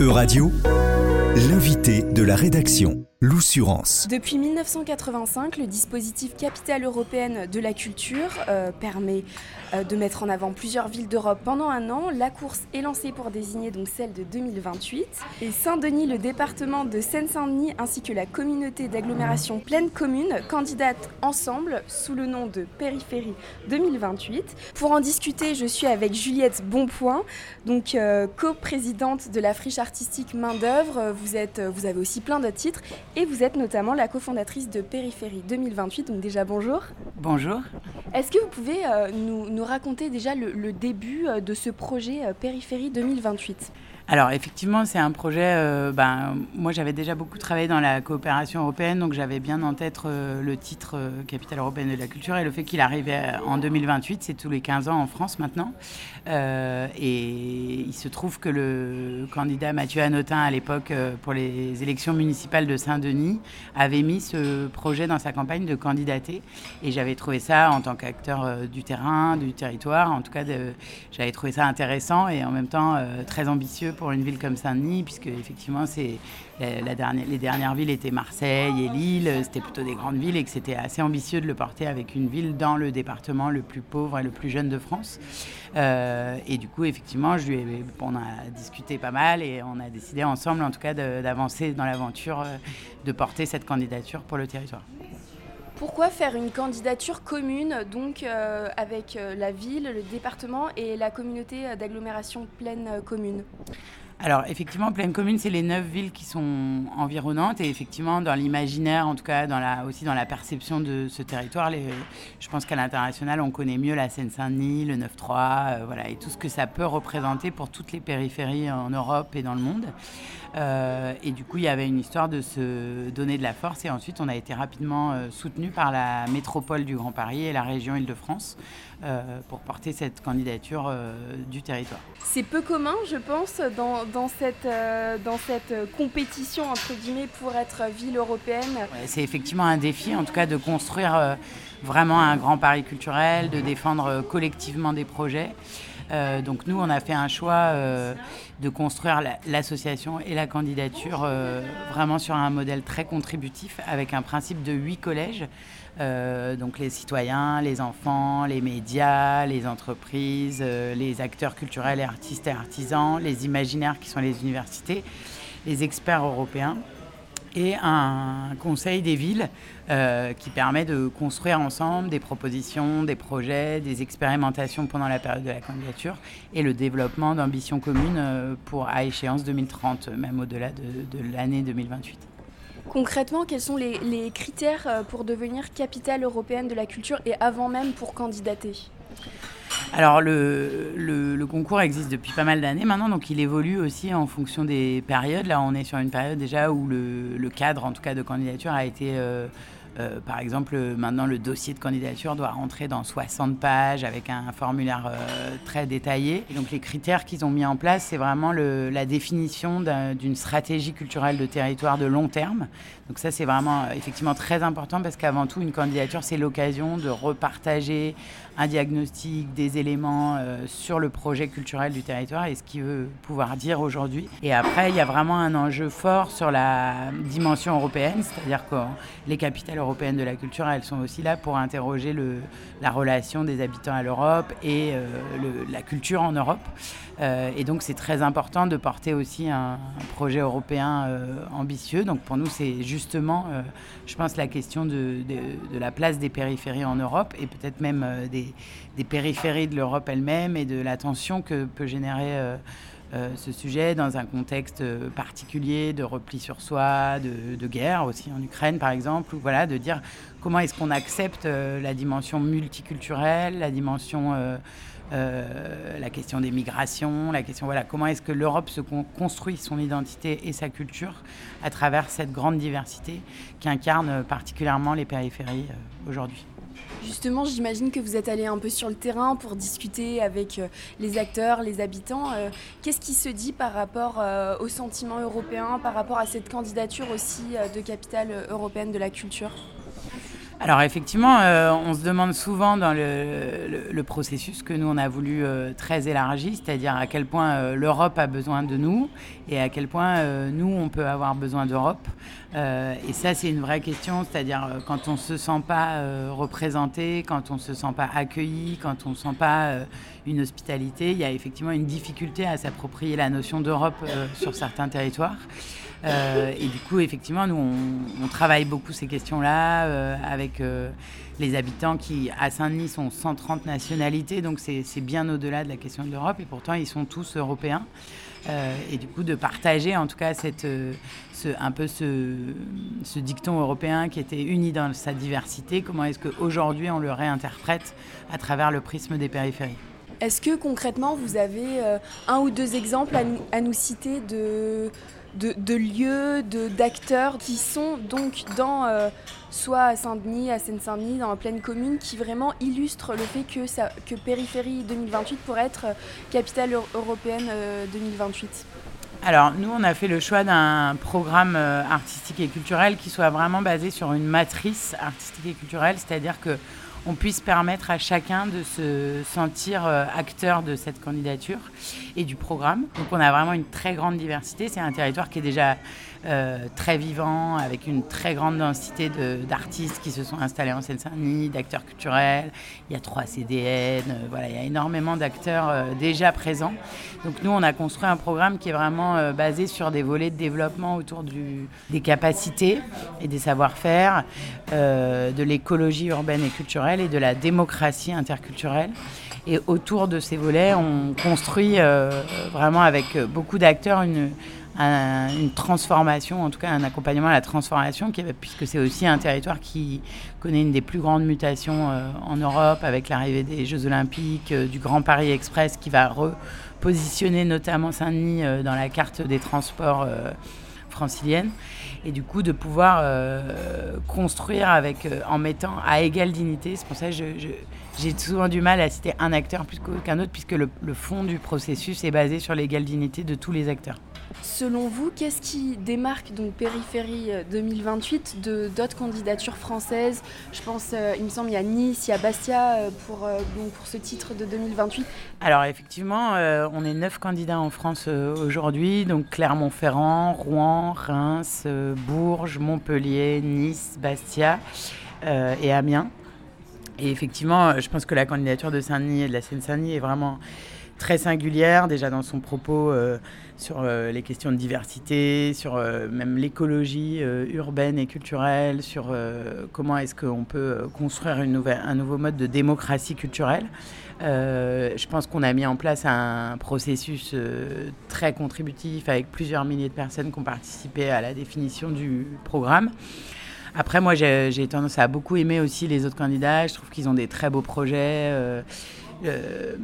Euradio, l'invité de la rédaction. L'Oussurance. Depuis 1985, le dispositif Capitale européenne de la culture euh, permet euh, de mettre en avant plusieurs villes d'Europe pendant un an. La course est lancée pour désigner donc celle de 2028. Et Saint-Denis, le département de Seine-Saint-Denis ainsi que la communauté d'agglomération pleine commune candidatent ensemble sous le nom de Périphérie 2028. Pour en discuter, je suis avec Juliette Bonpoint, donc euh, coprésidente de la friche artistique Main d'œuvre. Vous, vous avez aussi plein de titres et vous êtes notamment la cofondatrice de Périphérie 2028, donc déjà bonjour. Bonjour. Est-ce que vous pouvez euh, nous, raconter déjà le, début euh, de ce projet euh, Périphérie 2028 alors effectivement, c'est un projet. Euh, ben, moi, j'avais déjà beaucoup travaillé dans la coopération européenne, donc j'avais bien en tête euh, le titre euh, Capitale européenne de la culture et le fait qu'il arrivait en 2028, c'est tous les 15 ans en France maintenant. et il se trouve que le candidat Mathieu Hanotin à l'époque pour les élections municipales de Saint-Denis avait mis ce projet dans sa campagne de candidater, et j'avais trouvé ça en tant qu'acteur du terrain, du territoire, en tout cas, j'avais trouvé ça intéressant et en même temps très ambitieux pour une ville comme Saint-Denis, puisque effectivement, c'est la, dernière, les dernières villes étaient Marseille et Lille, c'était plutôt des grandes villes et que c'était assez ambitieux de le porter avec une ville dans le département le plus pauvre et le plus jeune de France. Euh, et du coup, effectivement, je lui on a discuté pas mal et on a décidé ensemble, en tout cas, d'avancer dans l'aventure euh, de porter cette candidature pour le territoire. Pourquoi faire une candidature commune, donc euh, avec euh, la ville, le département et la communauté d'agglomération pleine euh, commune? Alors effectivement, Pleine Commune, c'est les neuf villes qui sont environnantes et effectivement dans l'imaginaire, en tout cas dans la, aussi dans la perception de ce territoire, je pense qu'à l'international, on connaît mieux la Seine-Saint-Denis, le 9-3, voilà, et tout ce que ça peut représenter pour toutes les périphéries en Europe et dans le monde. Euh, et du coup, il y avait une histoire de se donner de la force. Et ensuite, on a été rapidement euh, soutenu par la métropole du Grand Paris et la région Île-de-France euh, pour porter cette candidature du territoire. C'est peu commun, je pense, dans, dans cette, dans cette compétition, entre guillemets, pour être ville européenne. c'est effectivement un défi, en tout cas, de construire vraiment un grand Paris culturel, de défendre collectivement des projets. Euh, donc nous, on a fait un choix euh, de construire l'association et la candidature euh, vraiment sur un modèle très contributif avec un principe de huit collèges. donc les citoyens, les enfants, les médias, les entreprises, les acteurs culturels et artistes et artisans, les imaginaires qui sont les universités, les experts européens et un conseil des villes euh, qui permet de construire ensemble des propositions, des projets, des expérimentations pendant la période de la candidature et le développement d'ambitions communes euh, pour à échéance 2030, même au-delà de, l'année 2028. Concrètement, quels sont les, critères euh, pour devenir capitale européenne de la culture et avant même pour candidater? Alors le, le, concours existe depuis pas mal d'années maintenant, donc il évolue aussi en fonction des périodes. Là, on est sur une période déjà où le, le cadre, en tout cas de candidature, a été euh, par exemple, maintenant, le dossier de candidature doit rentrer dans 60 pages avec un formulaire euh, très détaillé. donc, les critères qu'ils ont mis en place, c'est vraiment la définition d'une stratégie culturelle de territoire de long terme. Donc, ça, c'est vraiment euh, effectivement très important parce qu'avant tout, une candidature, c'est l'occasion de repartager un diagnostic, des éléments sur le projet culturel du territoire et ce qu'il veut pouvoir dire aujourd'hui. Et après, il y a vraiment un enjeu fort sur la dimension européenne, c'est-à-dire que les capitales européennes de la culture, elles sont aussi là pour interroger la relation des habitants à l'Europe et euh, la culture en Europe. Euh, et donc c'est très important de porter aussi un, projet européen euh, ambitieux. Donc pour nous, c'est justement, je pense, la question de, la place des périphéries en Europe et peut-être même des, des, périphéries de l'Europe elle-même et de l'attention que peut générer euh, ce sujet dans un contexte euh, particulier de repli sur soi, de, guerre aussi en Ukraine par exemple, ou voilà, de dire comment est-ce qu'on accepte euh, la dimension multiculturelle, la dimension, la question des migrations, la question, voilà, comment est-ce que l'Europe se construit son identité et sa culture à travers cette grande diversité qui incarne particulièrement les périphéries aujourd'hui. Justement, j'imagine que vous êtes allé un peu sur le terrain pour discuter avec euh, les acteurs, les habitants. Euh, qu'est-ce qui se dit par rapport euh, au sentiment européen, par rapport à cette candidature aussi de capitale européenne de la culture? Alors effectivement, on se demande souvent dans le, processus que nous on a voulu très élargi, c'est-à-dire à quel point l'Europe a besoin de nous et à quel point nous on peut avoir besoin d'Europe. et ça c'est une vraie question, c'est-à-dire quand on se sent pas représenté, quand on se sent pas accueilli, quand on sent pas une hospitalité, il y a effectivement une difficulté à s'approprier la notion d'Europe sur certains territoires. Euh, et du coup, effectivement, nous, on, travaille beaucoup ces questions-là euh, avec euh, les habitants qui, à Saint-Denis, sont 130 nationalités, donc c'est bien au-delà de la question de l'Europe, et pourtant, ils sont tous européens. et du coup, de partager en tout cas cette, ce, un peu ce, dicton européen qui était uni dans sa diversité, comment est-ce qu'aujourd'hui on le réinterprète à travers le prisme des périphéries? Est-ce que concrètement, vous avez un ou deux exemples à nous citer de de, lieux, d'acteurs qui sont donc dans euh, soit à Saint-Denis, à Seine-Saint-Denis, dans la pleine commune, qui vraiment illustrent le fait que, ça, que Périphérie 2028 pourrait être euh, capitale européenne 2028 euh, alors, nous, on a fait le choix d'un programme artistique et culturel qui soit vraiment basé sur une matrice artistique et culturelle, c'est-à-dire que on puisse permettre à chacun de se sentir euh, acteur de cette candidature et du programme. Donc on a vraiment une très grande diversité. C'est un territoire qui est déjà euh, très vivant, avec une très grande densité d'artistes qui se sont installés en Seine-Saint-Denis, d'acteurs culturels. Il y a trois CDN, euh, voilà, il y a énormément d'acteurs euh, déjà présents. Donc nous, on a construit un programme qui est vraiment basé sur des volets de développement autour des capacités et des savoir-faire, de l'écologie urbaine et culturelle et de la démocratie interculturelle. Et autour de ces volets, on construit vraiment avec beaucoup d'acteurs une une transformation, en tout cas un accompagnement à la transformation, puisque c'est aussi un territoire qui connaît une des plus grandes mutations euh, en Europe avec l'arrivée des Jeux Olympiques, euh, du Grand Paris Express qui va repositionner notamment Saint-Denis euh, dans la carte des transports francilienne et du coup de pouvoir construire avec en mettant à égale dignité. C'est pour ça que j'ai souvent du mal à citer un acteur plus qu'un autre puisque le, le fond du processus est basé sur l'égale dignité de tous les acteurs. Selon vous, qu'est-ce qui démarque donc Périphérie 2028 euh, de d'autres candidatures françaises? Je pense, euh, il me semble, il y a Nice, il y a Bastia euh, pour, pour ce titre de 2028. Alors effectivement, on est neuf candidats en France aujourd'hui, donc Clermont-Ferrand, Rouen, Reims, Bourges, Montpellier, Nice, Bastia et Amiens. Et effectivement, je pense que la candidature de Saint-Denis et de la Seine-Saint-Denis est vraiment très singulière, déjà dans son propos euh, sur euh, les questions de diversité, sur euh, même l'écologie urbaine et culturelle, sur comment est-ce qu'on peut construire un nouveau mode de démocratie culturelle. je pense qu'on a mis en place un processus très contributif avec plusieurs milliers de personnes qui ont participé à la définition du programme. Après, moi, j'ai tendance à beaucoup aimer aussi les autres candidats. Je trouve qu'ils ont des très beaux projets. Euh,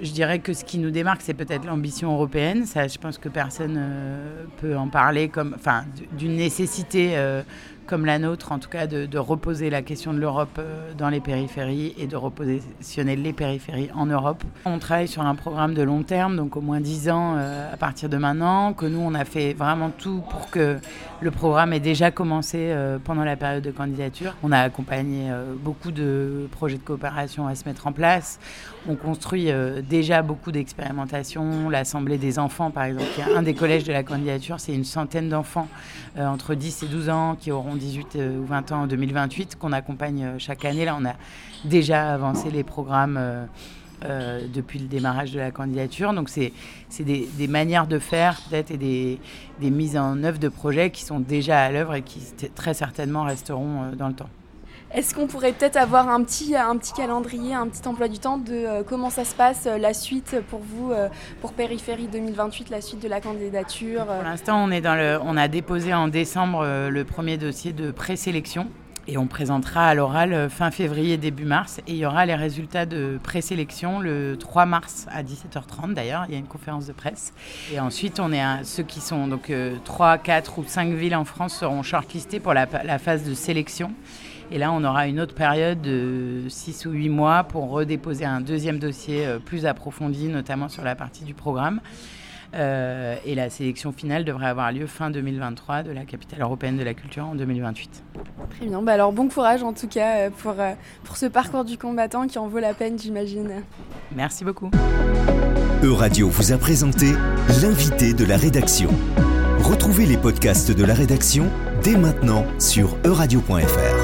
je dirais que ce qui nous démarque, c'est peut-être l'ambition européenne. Ça, je pense que personne euh, peut en parler comme, enfin, d'une nécessité euh, comme la nôtre, en tout cas, de, reposer la question de l'Europe euh, dans les périphéries et de repositionner les périphéries en Europe. On travaille sur un programme de long terme, donc au moins 10 ans euh, à partir de maintenant, que nous, on a fait vraiment tout pour que le programme ait déjà commencé euh, pendant la période de candidature. On a accompagné beaucoup de projets de coopération à se mettre en place. On construit déjà beaucoup d'expérimentations. L'Assemblée des enfants, par exemple, qui est un des collèges de la candidature, c'est une centaine d'enfants entre 10 et 12 ans qui auront 18 euh, ou 20 ans en 2028 qu'on accompagne euh, chaque année. Là, on a déjà avancé les programmes euh, depuis le démarrage de la candidature. Donc, c'est des, manières de faire peut-être et des, mises en œuvre de projets qui sont déjà à l'œuvre et qui très certainement resteront dans le temps. Est-ce qu'on pourrait peut-être avoir un petit, un petit calendrier, un petit emploi du temps de euh, comment ça se passe, euh, la suite pour vous, euh, pour Périphérie 2028, la suite de la candidature Pour l'instant, on, est dans le, on a déposé en décembre le premier dossier de présélection. Et on présentera à l'oral fin février, début mars. Et il y aura les résultats de présélection le 3 mars à 17h30 d'ailleurs. Il y a une conférence de presse. Et ensuite, on est à, ceux qui sont donc 3, 4 ou 5 villes en France seront shortlistés pour la phase de sélection. Et là, on aura une autre période de 6 ou 8 mois pour redéposer un deuxième dossier euh, plus approfondi, notamment sur la partie du programme. et la sélection finale devrait avoir lieu fin 2023 de la capitale européenne de la culture en 2028. Très bien, bah alors bon courage en tout cas pour, pour ce parcours du combattant qui en vaut la peine j'imagine. Merci beaucoup. Euradio vous a présenté l'invité de la rédaction. Retrouvez les podcasts de la rédaction dès maintenant sur euradio.fr.